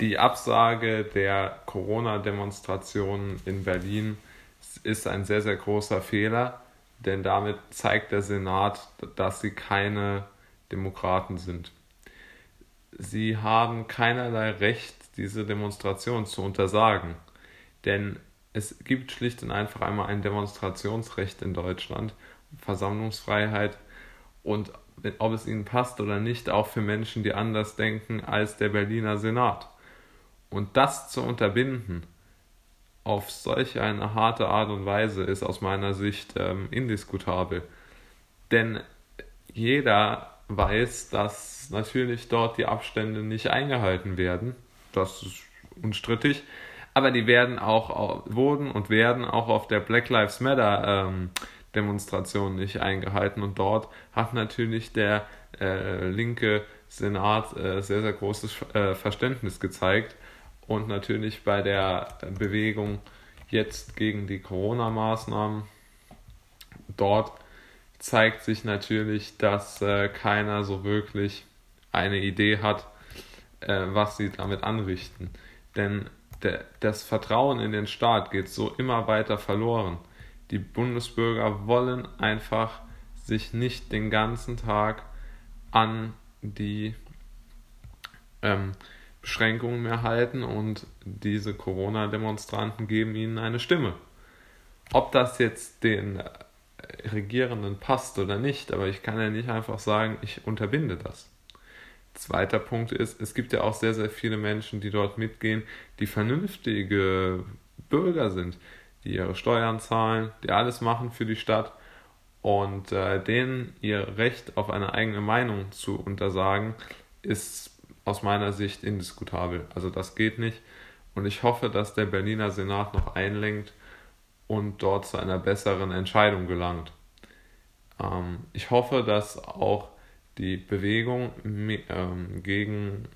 Die Absage der Corona-Demonstrationen in Berlin ist ein sehr, sehr großer Fehler, denn damit zeigt der Senat, dass sie keine Demokraten sind. Sie haben keinerlei Recht, diese Demonstration zu untersagen, denn es gibt schlicht und einfach einmal ein Demonstrationsrecht in Deutschland, Versammlungsfreiheit und ob es ihnen passt oder nicht, auch für Menschen, die anders denken als der Berliner Senat. Und das zu unterbinden auf solch eine harte Art und Weise ist aus meiner Sicht ähm, indiskutabel. Denn jeder weiß, dass natürlich dort die Abstände nicht eingehalten werden. Das ist unstrittig. Aber die werden auch, wurden und werden auch auf der Black Lives Matter ähm, Demonstration nicht eingehalten. Und dort hat natürlich der äh, linke Senat äh, sehr, sehr großes äh, Verständnis gezeigt. Und natürlich bei der Bewegung jetzt gegen die Corona-Maßnahmen dort zeigt sich natürlich, dass äh, keiner so wirklich eine Idee hat, äh, was sie damit anrichten. Denn der, das Vertrauen in den Staat geht so immer weiter verloren. Die Bundesbürger wollen einfach sich nicht den ganzen Tag an die ähm, Beschränkungen mehr halten und diese Corona-Demonstranten geben ihnen eine Stimme. Ob das jetzt den Regierenden passt oder nicht, aber ich kann ja nicht einfach sagen, ich unterbinde das. Zweiter Punkt ist, es gibt ja auch sehr, sehr viele Menschen, die dort mitgehen, die vernünftige Bürger sind, die ihre Steuern zahlen, die alles machen für die Stadt und äh, denen ihr Recht auf eine eigene Meinung zu untersagen, ist aus meiner Sicht indiskutabel. Also das geht nicht und ich hoffe, dass der Berliner Senat noch einlenkt und dort zu einer besseren Entscheidung gelangt. Ähm, ich hoffe, dass auch die Bewegung ähm, gegen,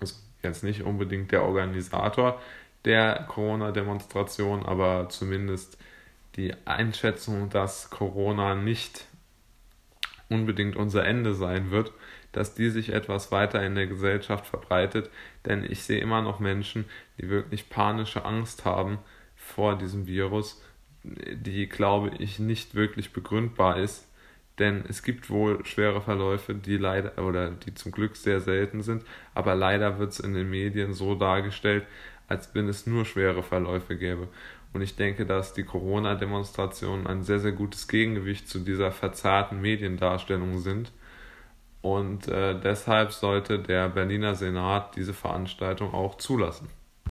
also jetzt nicht unbedingt der Organisator, der Corona-Demonstration, aber zumindest die Einschätzung, dass Corona nicht unbedingt unser Ende sein wird, dass die sich etwas weiter in der Gesellschaft verbreitet, denn ich sehe immer noch Menschen, die wirklich panische Angst haben vor diesem Virus, die glaube ich nicht wirklich begründbar ist, denn es gibt wohl schwere Verläufe, die leider oder die zum Glück sehr selten sind, aber leider wird es in den Medien so dargestellt, als wenn es nur schwere Verläufe gäbe. Und ich denke, dass die Corona-Demonstrationen ein sehr, sehr gutes Gegengewicht zu dieser verzerrten Mediendarstellung sind. Und äh, deshalb sollte der Berliner Senat diese Veranstaltung auch zulassen.